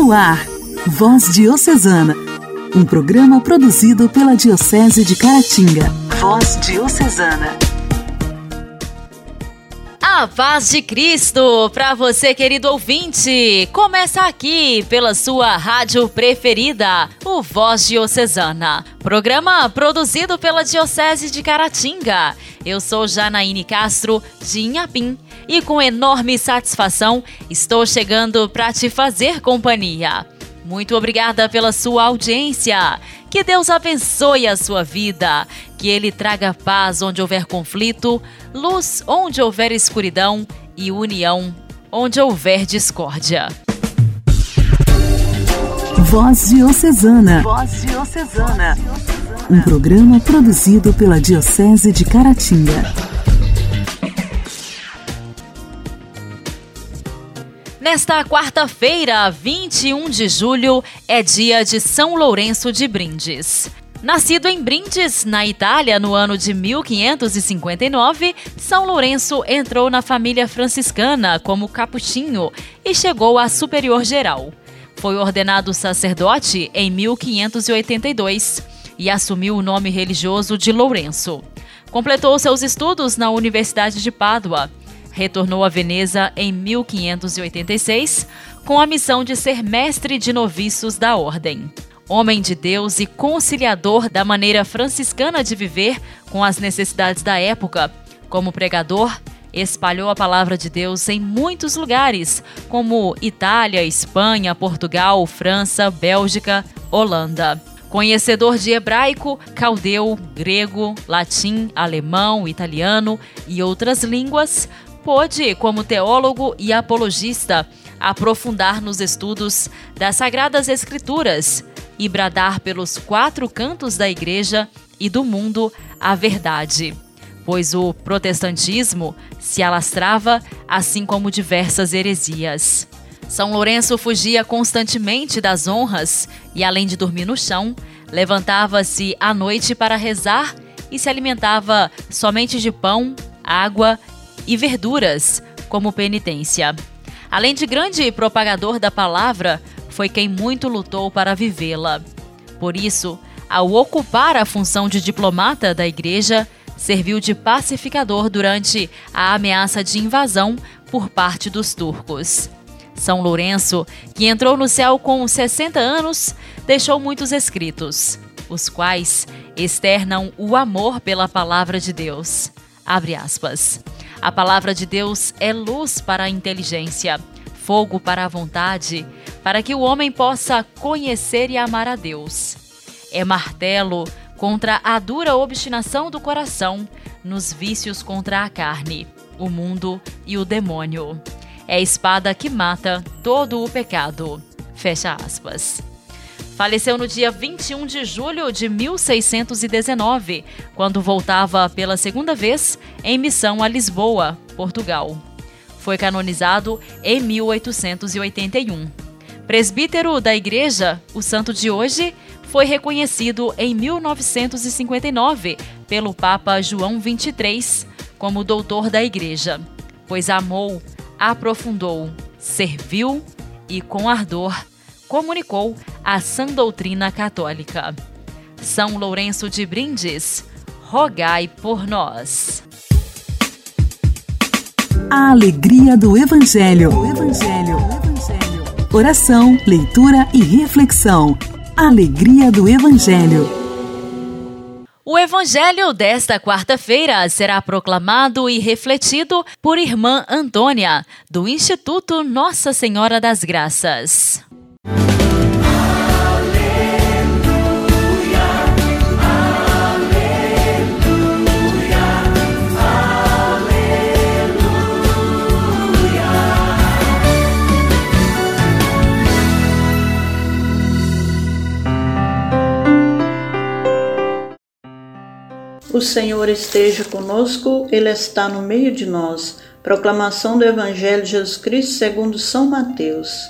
No ar, Voz Diocesana, um programa produzido pela Diocese de Caratinga. Voz Diocesana. A paz de Cristo para você, querido ouvinte. Começa aqui pela sua rádio preferida, o Voz Diocesana. Programa produzido pela Diocese de Caratinga. Eu sou Janaíne Castro, de Inhapim, e com enorme satisfação estou chegando para te fazer companhia. Muito obrigada pela sua audiência. Que Deus abençoe a sua vida. Que Ele traga paz onde houver conflito, luz onde houver escuridão e união onde houver discórdia. Voz Diocesana. Voz Diocesana. Um programa produzido pela Diocese de Caratinga. Nesta quarta-feira, 21 de julho, é dia de São Lourenço de Brindes. Nascido em Brindes, na Itália, no ano de 1559, São Lourenço entrou na família franciscana como capuchinho e chegou a superior geral. Foi ordenado sacerdote em 1582 e assumiu o nome religioso de Lourenço. Completou seus estudos na Universidade de Pádua Retornou a Veneza em 1586 com a missão de ser mestre de noviços da ordem. Homem de Deus e conciliador da maneira franciscana de viver com as necessidades da época, como pregador, espalhou a palavra de Deus em muitos lugares, como Itália, Espanha, Portugal, França, Bélgica, Holanda. Conhecedor de hebraico, caldeu, grego, latim, alemão, italiano e outras línguas, pôde, como teólogo e apologista, aprofundar nos estudos das Sagradas Escrituras e bradar pelos quatro cantos da Igreja e do mundo a verdade, pois o protestantismo se alastrava, assim como diversas heresias. São Lourenço fugia constantemente das honras e, além de dormir no chão, levantava-se à noite para rezar e se alimentava somente de pão, água e verduras como penitência. Além de grande propagador da palavra, foi quem muito lutou para vivê-la. Por isso, ao ocupar a função de diplomata da igreja, serviu de pacificador durante a ameaça de invasão por parte dos turcos. São Lourenço, que entrou no céu com 60 anos, deixou muitos escritos, os quais externam o amor pela palavra de Deus. Abre aspas. A palavra de Deus é luz para a inteligência, fogo para a vontade, para que o homem possa conhecer e amar a Deus. É martelo contra a dura obstinação do coração, nos vícios contra a carne, o mundo e o demônio. É espada que mata todo o pecado. Fecha aspas. Faleceu no dia 21 de julho de 1619, quando voltava pela segunda vez em missão a Lisboa, Portugal. Foi canonizado em 1881. Presbítero da Igreja, o santo de hoje foi reconhecido em 1959 pelo Papa João XXIII como doutor da Igreja, pois amou, aprofundou, serviu e com ardor comunicou a sã doutrina católica. São Lourenço de Brindes, rogai por nós. A alegria do Evangelho. O Evangelho. O Evangelho. Oração, leitura e reflexão. Alegria do Evangelho. O Evangelho desta quarta-feira será proclamado e refletido por Irmã Antônia, do Instituto Nossa Senhora das Graças. O Senhor esteja conosco, Ele está no meio de nós. Proclamação do Evangelho de Jesus Cristo segundo São Mateus,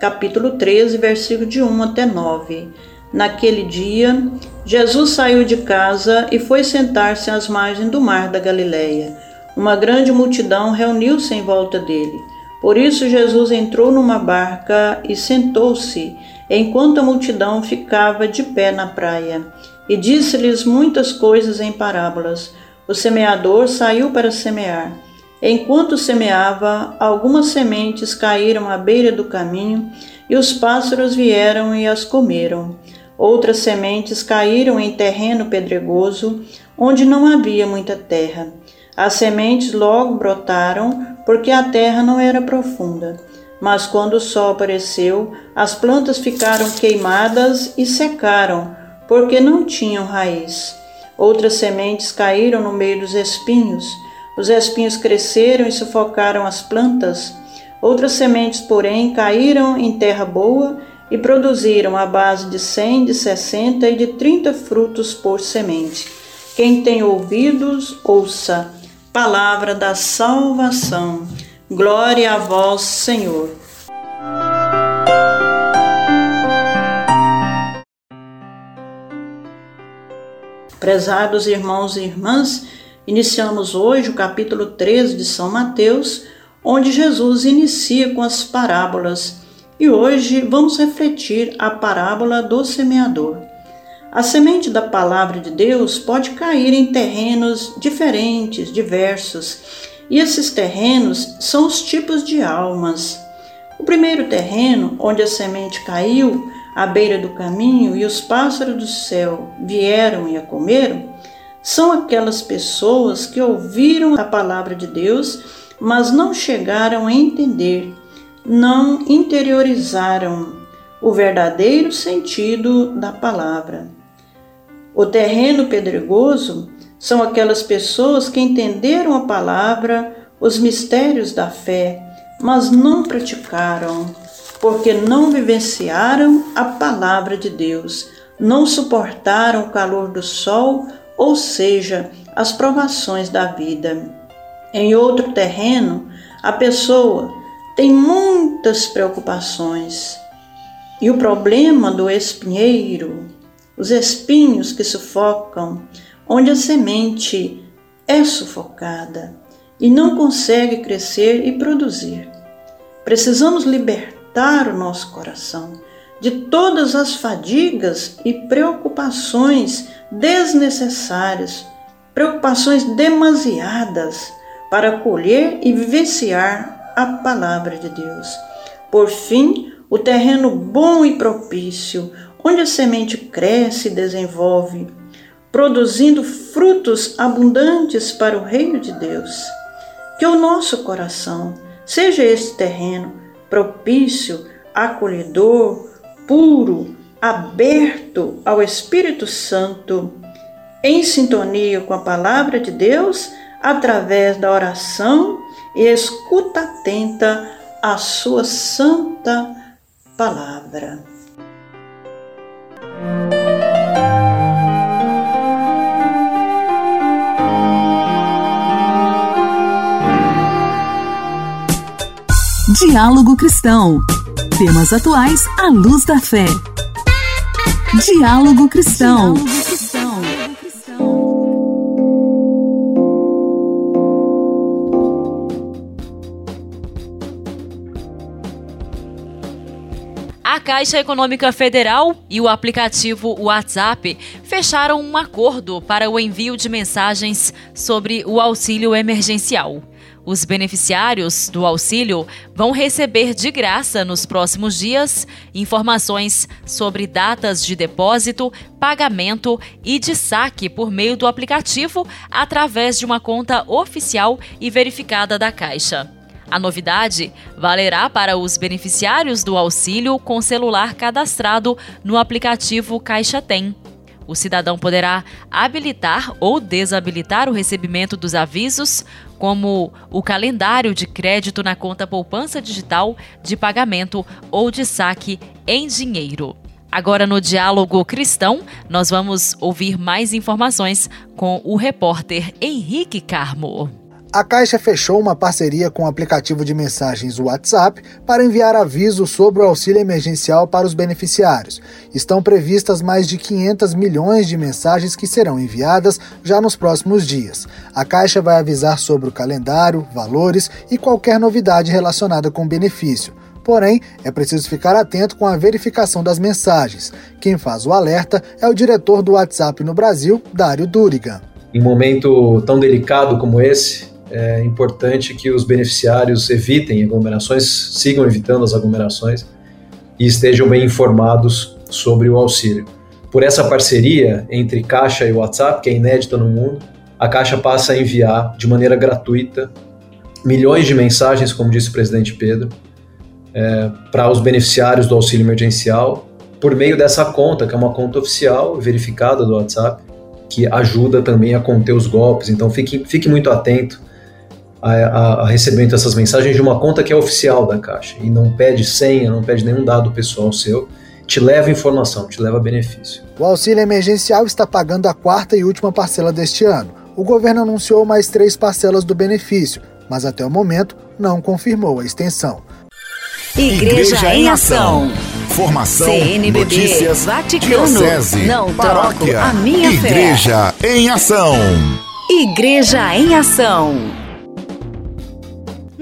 capítulo 13, versículo de 1 até 9. Naquele dia, Jesus saiu de casa e foi sentar-se às margens do mar da Galileia. Uma grande multidão reuniu-se em volta dele, Por isso, Jesus entrou numa barca e sentou-se, enquanto a multidão ficava de pé na praia, e disse-lhes muitas coisas em parábolas. O semeador saiu para semear. Enquanto semeava, algumas sementes caíram à beira do caminho, e os pássaros vieram e as comeram. Outras sementes caíram em terreno pedregoso, onde não havia muita terra. As sementes logo brotaram, porque a terra não era profunda. Mas quando o sol apareceu, as plantas ficaram queimadas e secaram, porque não tinham raiz. Outras sementes caíram no meio dos espinhos. Os espinhos cresceram e sufocaram as plantas. Outras sementes, porém, caíram em terra boa e produziram a base de cem, de sessenta e de trinta frutos por semente. Quem tem ouvidos, ouça. Palavra da salvação. Glória a vós, Senhor. Prezados irmãos e irmãs, iniciamos hoje o capítulo 13 de São Mateus, onde Jesus inicia com as parábolas. E hoje vamos refletir a parábola do semeador. A semente da palavra de Deus pode cair em terrenos diferentes, diversos, e esses terrenos são os tipos de almas. O primeiro terreno, onde a semente caiu, à beira do caminho, e os pássaros do céu vieram e a comeram, são aquelas pessoas que ouviram a palavra de Deus, mas não chegaram a entender, não interiorizaram o verdadeiro sentido da palavra. O terreno pedregoso são aquelas pessoas que entenderam a palavra, os mistérios da fé, mas não praticaram, porque não vivenciaram a palavra de Deus, não suportaram o calor do sol, ou seja, as provações da vida. Em outro terreno, a pessoa tem muitas preocupações. E o problema do espinheiro, os espinhos que sufocam, onde a semente é sufocada e não consegue crescer e produzir. Precisamos libertar o nosso coração de todas as fadigas e preocupações desnecessárias, preocupações demasiadas para colher e vivenciar a palavra de Deus. Por fim, o terreno bom e propício, onde a semente cresce e desenvolve, produzindo frutos abundantes para o reino de Deus. Que o nosso coração seja esse terreno propício, acolhedor, puro, aberto ao Espírito Santo, em sintonia com a palavra de Deus, através da oração e escuta atenta à sua santa palavra. Diálogo Cristão. Temas atuais à luz da fé. Diálogo Cristão. A Caixa Econômica Federal e o aplicativo WhatsApp fecharam um acordo para o envio de mensagens sobre o auxílio emergencial. Os beneficiários do auxílio vão receber de graça nos próximos dias informações sobre datas de depósito, pagamento e de saque por meio do aplicativo através de uma conta oficial e verificada da Caixa. A novidade valerá para os beneficiários do auxílio com celular cadastrado no aplicativo Caixa Tem. O cidadão poderá habilitar ou desabilitar o recebimento dos avisos, como o calendário de crédito na conta poupança digital de pagamento ou de saque em dinheiro. Agora, no Diálogo Cristão, nós vamos ouvir mais informações com o repórter Henrique Carmo. A Caixa fechou uma parceria com o aplicativo de mensagens WhatsApp para enviar avisos sobre o auxílio emergencial para os beneficiários. Estão previstas mais de 500 milhões de mensagens que serão enviadas já nos próximos dias. A Caixa vai avisar sobre o calendário, valores e qualquer novidade relacionada com o benefício. Porém, é preciso ficar atento com a verificação das mensagens. Quem faz o alerta é o diretor do WhatsApp no Brasil, Dário Durigan. Em um momento tão delicado como esse, é importante que os beneficiários evitem aglomerações, sigam evitando as aglomerações e estejam bem informados sobre o auxílio. Por essa parceria entre Caixa e WhatsApp, que é inédita no mundo, a Caixa passa a enviar de maneira gratuita milhões de mensagens, como disse o presidente Pedro, é, para os beneficiários do auxílio emergencial por meio dessa conta, que é uma conta oficial, verificada do WhatsApp, que ajuda também a conter os golpes. Então fique, fique muito atento a, a, a recebimento dessas mensagens de uma conta que é oficial da Caixa e não pede senha, não pede nenhum dado pessoal seu te leva informação, te leva benefício. O auxílio emergencial está pagando a quarta e última parcela deste ano. O governo anunciou mais três parcelas do benefício, mas até o momento não confirmou a extensão. Igreja, Igreja em Ação. Formação, CNBB, notícias, Vaticano, diocese, não paróquia, a minha Igreja fé. em Ação. Igreja em Ação.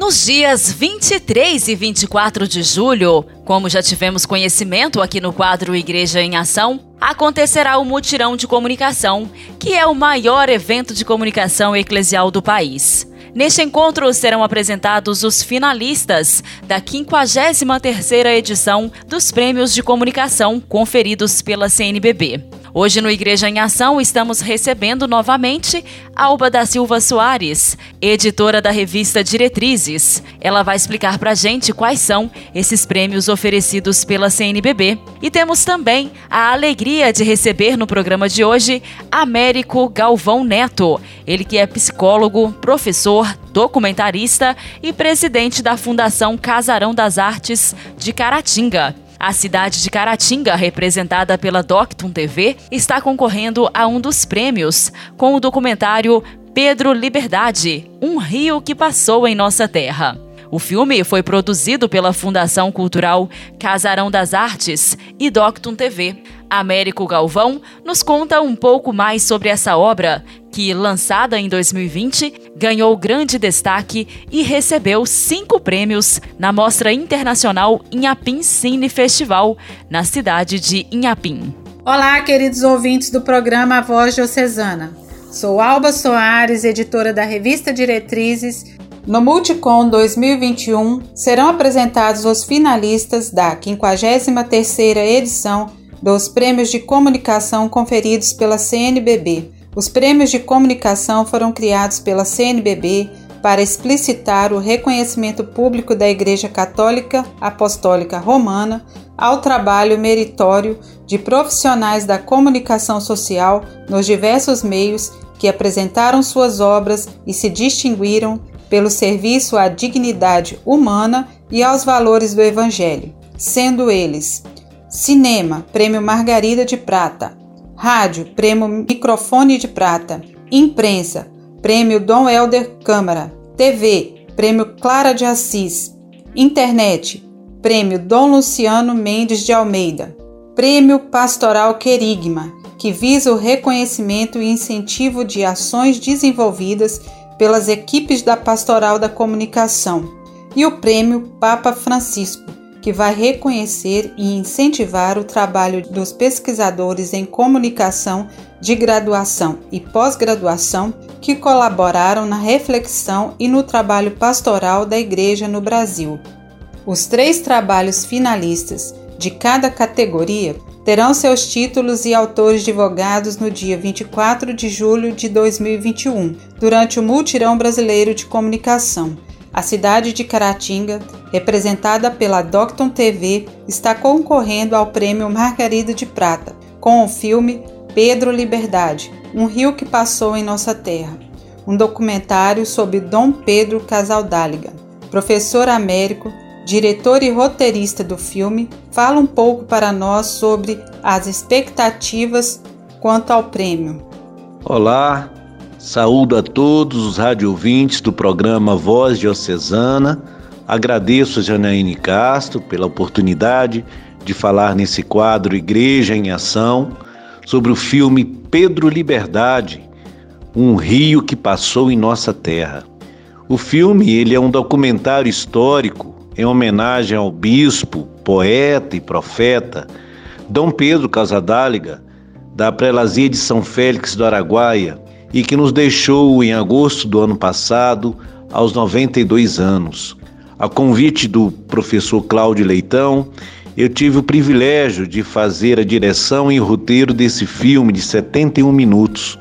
Nos dias 23 e 24 de julho, como já tivemos conhecimento aqui no quadro Igreja em Ação, acontecerá o Mutirão de Comunicação, que é o maior evento de comunicação eclesial do país. Neste encontro serão apresentados os finalistas da 53ª edição dos Prêmios de Comunicação conferidos pela CNBB. Hoje no Igreja em Ação estamos recebendo novamente Alba da Silva Soares, editora da revista Diretrizes. Ela vai explicar para gente quais são esses prêmios oferecidos pela CNBB. E temos também a alegria de receber no programa de hoje Américo Galvão Neto, ele que é psicólogo, professor, documentarista e presidente da Fundação Casarão das Artes de Caratinga. A cidade de Caratinga, representada pela Doctum TV, está concorrendo a um dos prêmios com o documentário Pedro Liberdade, um rio que passou em nossa terra. O filme foi produzido pela Fundação Cultural Casarão das Artes e Doctum TV. Américo Galvão nos conta um pouco mais sobre essa obra, que, lançada em 2020, ganhou grande destaque e recebeu cinco prêmios na Mostra Internacional Inhapim Cine Festival, na cidade de Inhapim. Olá, queridos ouvintes do programa Voz Diocesana. Sou Alba Soares, editora da revista Diretrizes. No Multicom 2021 serão apresentados os finalistas da 53ª edição dos Prêmios de Comunicação conferidos pela CNBB. Os prêmios de comunicação foram criados pela CNBB para explicitar o reconhecimento público da Igreja Católica Apostólica Romana ao trabalho meritório de profissionais da comunicação social nos diversos meios que apresentaram suas obras e se distinguiram pelo serviço à dignidade humana e aos valores do Evangelho, sendo eles Cinema, Prêmio Margarida de Prata. Rádio, Prêmio Microfone de Prata. Imprensa, Prêmio Dom Helder Câmara. TV, Prêmio Clara de Assis. Internet, Prêmio Dom Luciano Mendes de Almeida. Prêmio Pastoral Querigma, que visa o reconhecimento e incentivo de ações desenvolvidas pelas equipes da Pastoral da Comunicação. E o Prêmio Papa Francisco, que vai reconhecer e incentivar o trabalho dos pesquisadores em comunicação de graduação e pós-graduação que colaboraram na reflexão e no trabalho pastoral da Igreja no Brasil. Os três trabalhos finalistas de cada categoria terão seus títulos e autores divulgados no dia 24 de julho de 2021, durante o Multirão Brasileiro de Comunicação, a cidade de Caratinga, representada pela Docton TV, está concorrendo ao prêmio Margarida de Prata com o filme Pedro Liberdade, um rio que passou em nossa terra, um documentário sobre Dom Pedro Casaldáliga. Professor Américo, diretor e roteirista do filme, fala um pouco para nós sobre as expectativas quanto ao prêmio. Olá, Saúdo a todos os radiovintes do programa Voz Diocesana. Agradeço a Janaíne Castro pela oportunidade de falar nesse quadro Igreja em Ação sobre o filme Pedro Liberdade, um rio que passou em nossa terra. O filme ele é um documentário histórico em homenagem ao bispo, poeta e profeta Dom Pedro Casadáliga, da prelazia de São Félix do Araguaia, e que nos deixou em agosto do ano passado, aos 92 anos. A convite do professor Cláudio Leitão, eu tive o privilégio de fazer a direção e o roteiro desse filme de 71 minutos,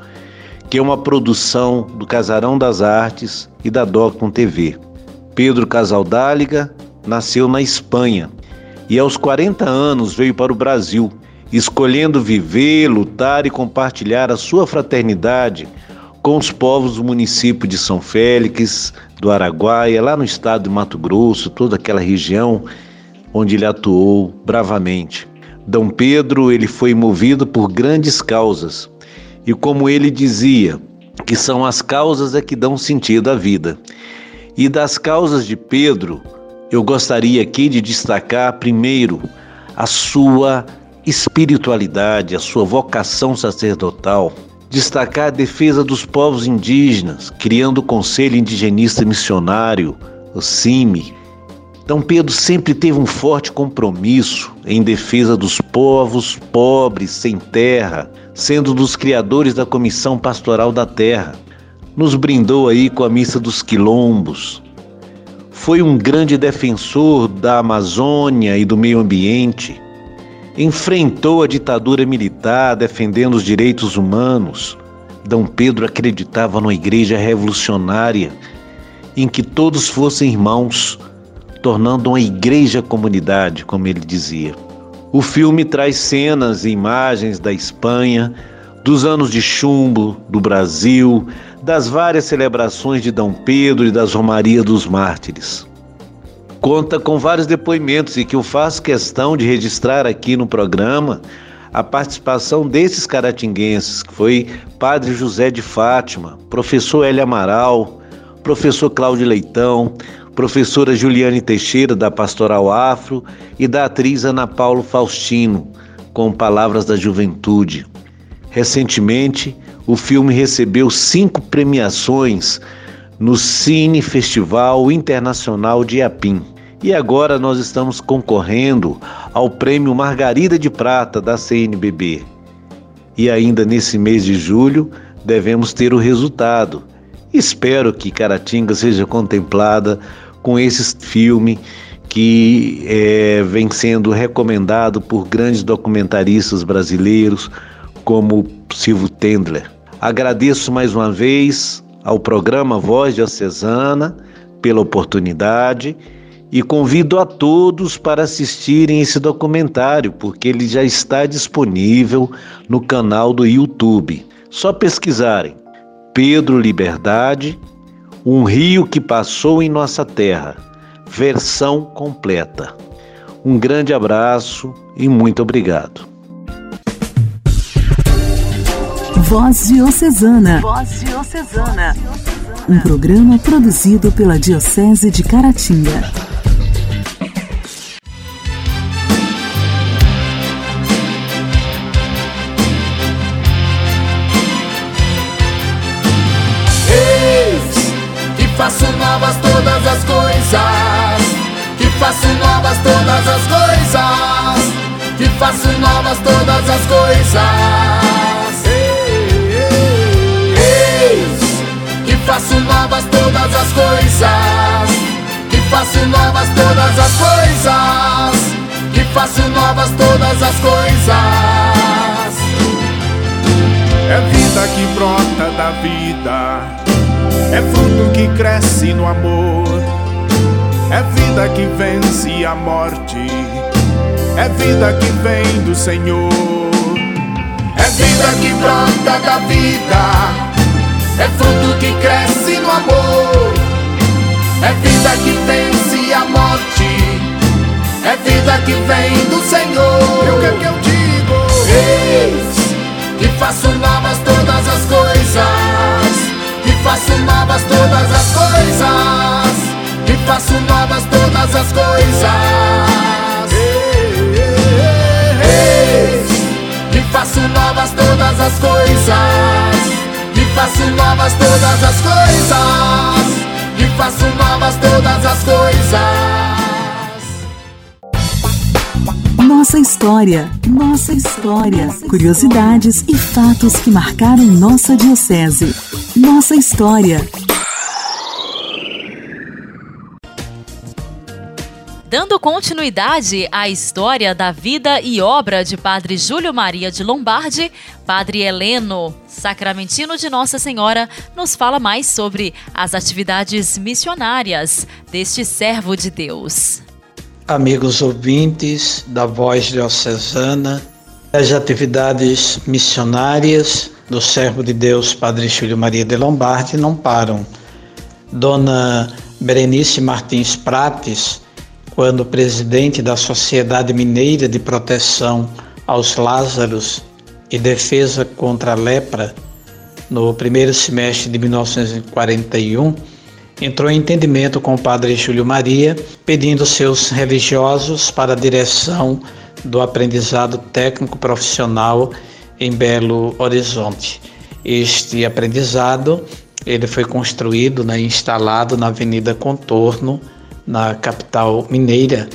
que é uma produção do Casarão das Artes e da Docton TV. Pedro Casaldáliga nasceu na Espanha e aos 40 anos veio para o Brasil, escolhendo viver, lutar e compartilhar a sua fraternidade com os povos do município de São Félix, do Araguaia, lá no estado de Mato Grosso, toda aquela região onde ele atuou bravamente. Dom Pedro, ele foi movido por grandes causas, e como ele dizia, que são as causas é que dão sentido à vida. E das causas de Pedro, eu gostaria aqui de destacar primeiro a sua espiritualidade, a sua vocação sacerdotal, destacar a defesa dos povos indígenas, criando o Conselho Indigenista Missionário, o CIMI. Então Pedro sempre teve um forte compromisso em defesa dos povos pobres, sem terra, sendo dos criadores da Comissão Pastoral da Terra. Nos brindou aí com a missa dos quilombos. Foi um grande defensor da Amazônia e do meio ambiente enfrentou a ditadura militar defendendo os direitos humanos. Dom Pedro acreditava numa igreja revolucionária em que todos fossem irmãos, tornando uma igreja comunidade, como ele dizia. O filme traz cenas e imagens da Espanha, dos anos de chumbo, do Brasil, das várias celebrações de Dom Pedro e das Romarias dos Mártires conta com vários depoimentos e que eu faço questão de registrar aqui no programa a participação desses caratinguenses, que foi Padre José de Fátima, professor Hélio Amaral, professor Cláudio Leitão, professora Juliane Teixeira, da Pastoral Afro, e da atriz Ana Paulo Faustino, com Palavras da Juventude. Recentemente, o filme recebeu cinco premiações no Cine Festival Internacional de Iapim. E agora nós estamos concorrendo ao Prêmio Margarida de Prata da CNBB. E ainda nesse mês de julho devemos ter o resultado. Espero que Caratinga seja contemplada com esse filme que é, vem sendo recomendado por grandes documentaristas brasileiros como Silvio Tendler. Agradeço mais uma vez ao programa Voz Diocesana pela oportunidade e convido a todos para assistirem esse documentário, porque ele já está disponível no canal do YouTube. Só pesquisarem Pedro Liberdade, um rio que passou em nossa terra, versão completa. Um grande abraço e muito obrigado. Voz Diocesana. Voz Diocesana. Um programa produzido pela Diocese de Caratinga. Faço novas todas as coisas. Eis que faço novas todas as coisas. Que faço novas todas as coisas. Que faço novas todas as coisas. É vida que brota da vida é fruto que cresce no amor, é vida que vence a morte, é vida que vem do Senhor. É vida que brota da vida, é fruto que cresce no amor. É vida que vence a morte, é vida que vem do Senhor. E o que é que eu digo? Eis que faço novas todas as coisas, que faço novas todas as coisas, que faço novas todas as coisas. Que faço novas todas as coisas. Que faço novas todas as coisas. Nossa história, nossa história, curiosidades e fatos que marcaram nossa diocese. Nossa história. Dando continuidade à história da vida e obra de Padre Júlio Maria de Lombardi, Padre Heleno, sacramentino de Nossa Senhora, nos fala mais sobre as atividades missionárias deste servo de Deus amigos ouvintes da Voz Diocesana, as atividades missionárias do servo de Deus Padre Júlio Maria de Lombardi não param. Dona Berenice Martins Prates, quando presidente da Sociedade Mineira de Proteção aos Lázaros e Defesa contra a Lepra, no primeiro semestre de 1941, entrou em entendimento com o padre Júlio Maria, pedindo seus religiosos para a direção do aprendizado técnico profissional em Belo Horizonte. Este aprendizado ele foi construído, né, instalado na Avenida Contorno, na capital mineira,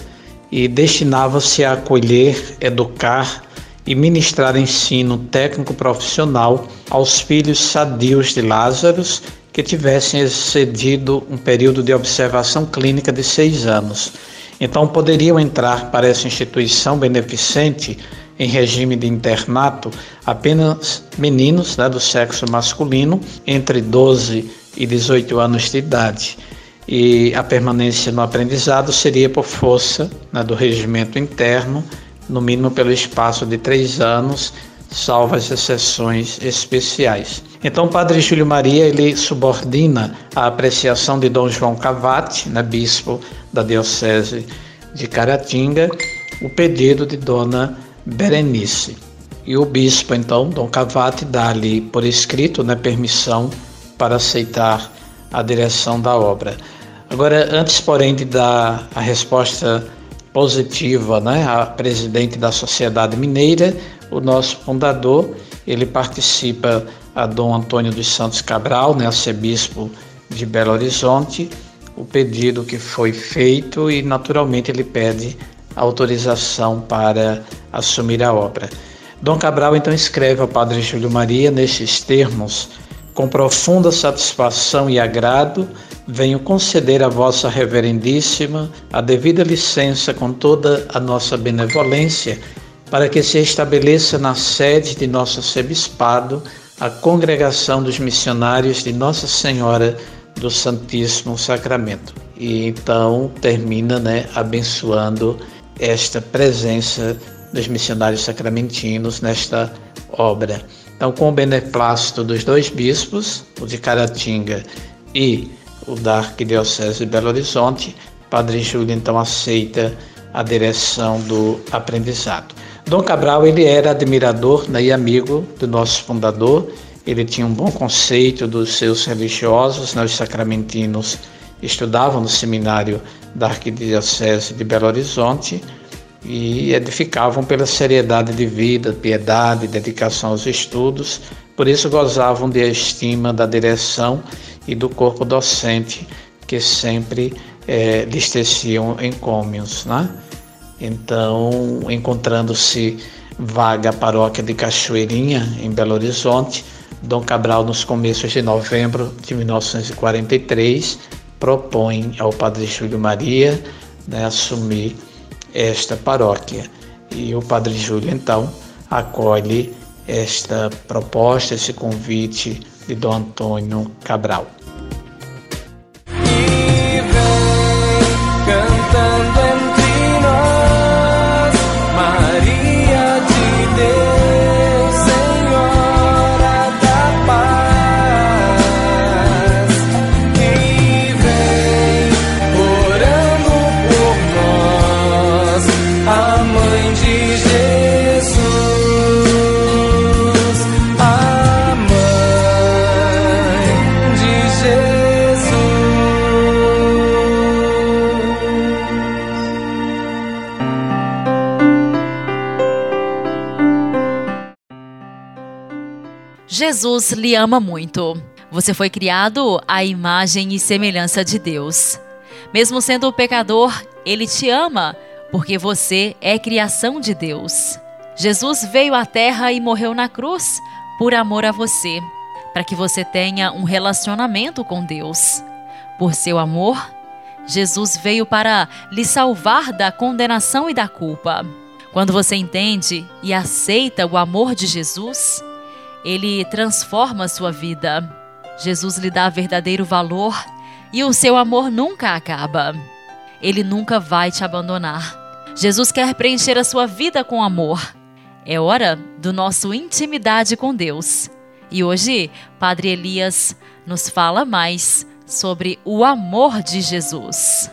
e destinava-se a acolher, educar e ministrar ensino técnico profissional aos filhos sadios de Lázaros que tivessem excedido um período de observação clínica de seis anos. Então, poderiam entrar para essa instituição beneficente em regime de internato apenas meninos né, do sexo masculino entre 12 e 18 anos de idade. E a permanência no aprendizado seria por força né, do regimento interno, no mínimo pelo espaço de três anos, salvo as exceções especiais. Então, o padre Júlio Maria ele subordina a apreciação de Dom João Cavati, né, bispo da diocese de Caratinga, o pedido de Dona Berenice. E o bispo, então, Dom Cavati, dá-lhe por escrito né, permissão para aceitar a direção da obra. Agora, antes, porém, de dar a resposta positiva né, à presidente da Sociedade Mineira, o nosso fundador, ele participa a Dom Antônio dos Santos Cabral, né, arcebispo de Belo Horizonte, o pedido que foi feito e naturalmente ele pede autorização para assumir a obra. Dom Cabral então escreve ao Padre Júlio Maria nestes termos: Com profunda satisfação e agrado, venho conceder a vossa reverendíssima a devida licença com toda a nossa benevolência para que se estabeleça na sede de nosso arcebispado a congregação dos missionários de Nossa Senhora do Santíssimo Sacramento. E então termina né, abençoando esta presença dos missionários sacramentinos nesta obra. Então, com o beneplácito dos dois bispos, o de Caratinga e o da Arquidiocese de Belo Horizonte, Padre Júlio então aceita a direção do aprendizado. Dom Cabral ele era admirador né, e amigo do nosso fundador. Ele tinha um bom conceito dos seus religiosos, né, os sacramentinos estudavam no seminário da Arquidiocese de Belo Horizonte e edificavam pela seriedade de vida, piedade, dedicação aos estudos. Por isso gozavam de estima da direção e do corpo docente que sempre é, lhes teciam encômios, né? Então, encontrando-se vaga paróquia de Cachoeirinha, em Belo Horizonte, Dom Cabral, nos começos de novembro de 1943, propõe ao Padre Júlio Maria né, assumir esta paróquia. E o Padre Júlio, então, acolhe esta proposta, esse convite de Dom Antônio Cabral. Jesus lhe ama muito. Você foi criado à imagem e semelhança de Deus. Mesmo sendo pecador, ele te ama, porque você é criação de Deus. Jesus veio à terra e morreu na cruz por amor a você, para que você tenha um relacionamento com Deus. Por seu amor, Jesus veio para lhe salvar da condenação e da culpa. Quando você entende e aceita o amor de Jesus, ele transforma sua vida. Jesus lhe dá verdadeiro valor e o seu amor nunca acaba. Ele nunca vai te abandonar. Jesus quer preencher a sua vida com amor. É hora do nosso intimidade com Deus. E hoje, Padre Elias nos fala mais sobre o amor de Jesus.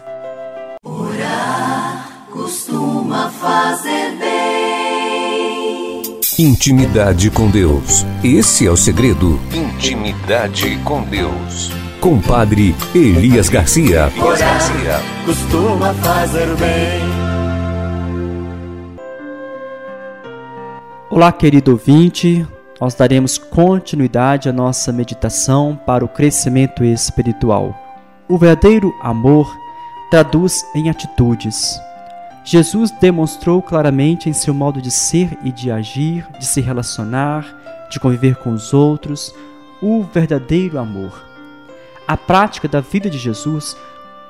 Orar costuma fazer bem. Intimidade com Deus. Esse é o segredo. Intimidade com Deus com Padre Elias Garcia. Garcia. Costuma fazer bem. Olá, querido ouvinte. Nós daremos continuidade à nossa meditação para o crescimento espiritual. O verdadeiro amor traduz em atitudes. Jesus demonstrou claramente em seu modo de ser e de agir, de se relacionar, de conviver com os outros, o verdadeiro amor. A prática da vida de Jesus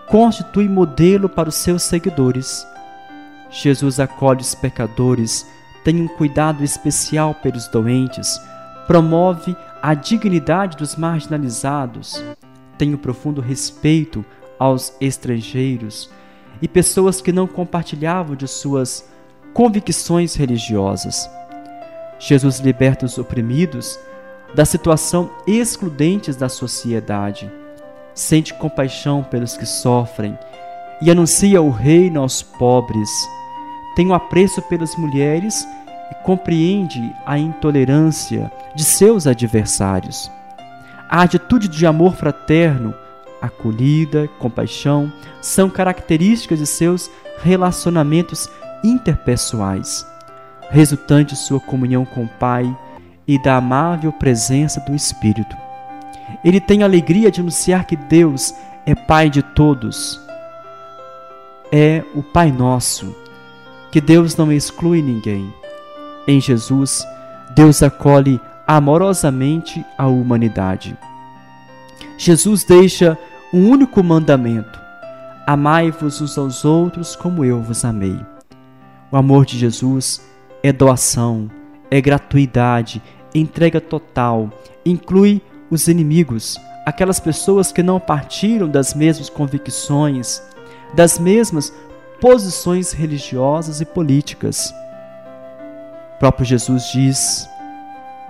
constitui modelo para os seus seguidores. Jesus acolhe os pecadores, tem um cuidado especial pelos doentes, promove a dignidade dos marginalizados, tem um profundo respeito aos estrangeiros e pessoas que não compartilhavam de suas convicções religiosas. Jesus liberta os oprimidos da situação excludentes da sociedade sente compaixão pelos que sofrem e anuncia o reino aos pobres. Tem um apreço pelas mulheres e compreende a intolerância de seus adversários. A atitude de amor fraterno, acolhida, compaixão são características de seus relacionamentos interpessoais, resultante de sua comunhão com o Pai e da amável presença do Espírito. Ele tem alegria de anunciar que Deus é Pai de todos. É o Pai nosso, que Deus não exclui ninguém. Em Jesus, Deus acolhe amorosamente a humanidade. Jesus deixa um único mandamento: amai-vos uns aos outros como eu vos amei. O amor de Jesus é doação, é gratuidade, entrega total, inclui os inimigos, aquelas pessoas que não partiram das mesmas convicções, das mesmas posições religiosas e políticas. O próprio Jesus diz,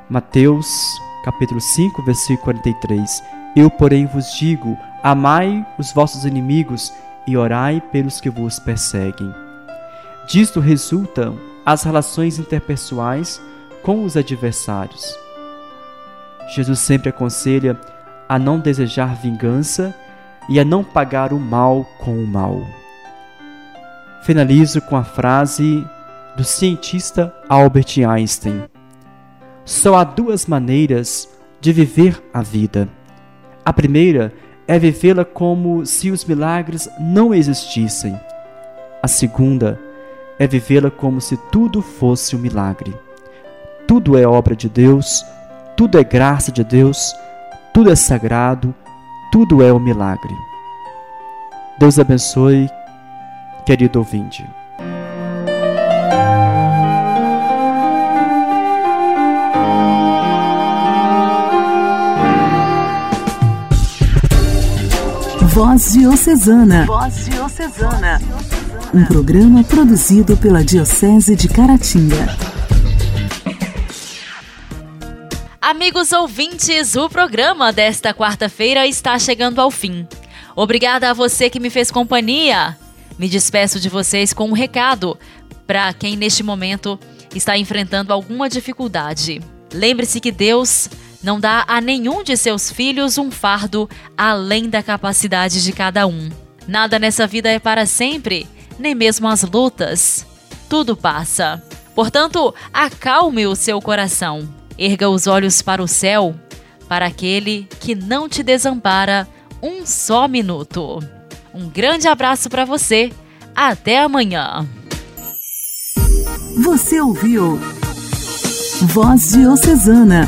Mateus capítulo 5, versículo 43, Eu, porém, vos digo, amai os vossos inimigos e orai pelos que vos perseguem. Disto resultam as relações interpessoais com os adversários. Jesus sempre aconselha a não desejar vingança e a não pagar o mal com o mal. Finalizo com a frase do cientista Albert Einstein: Só há duas maneiras de viver a vida. A primeira é vivê-la como se os milagres não existissem. A segunda é vivê-la como se tudo fosse um milagre. Tudo é obra de Deus tudo é graça de Deus, tudo é sagrado, tudo é um milagre. Deus abençoe, querido ouvinte. Voz Diocesana. Voz Diocesana. Um programa produzido pela Diocese de Caratinga. Amigos ouvintes, o programa desta quarta-feira está chegando ao fim. Obrigada a você que me fez companhia. Me despeço de vocês com um recado para quem neste momento está enfrentando alguma dificuldade. Lembre-se que Deus não dá a nenhum de seus filhos um fardo além da capacidade de cada um. Nada nessa vida é para sempre, nem mesmo as lutas. Tudo passa. Portanto, acalme o seu coração Erga os olhos para o céu, para aquele que não te desampara um só minuto. Um grande abraço para você. Até amanhã. Você ouviu Voz Diocesana,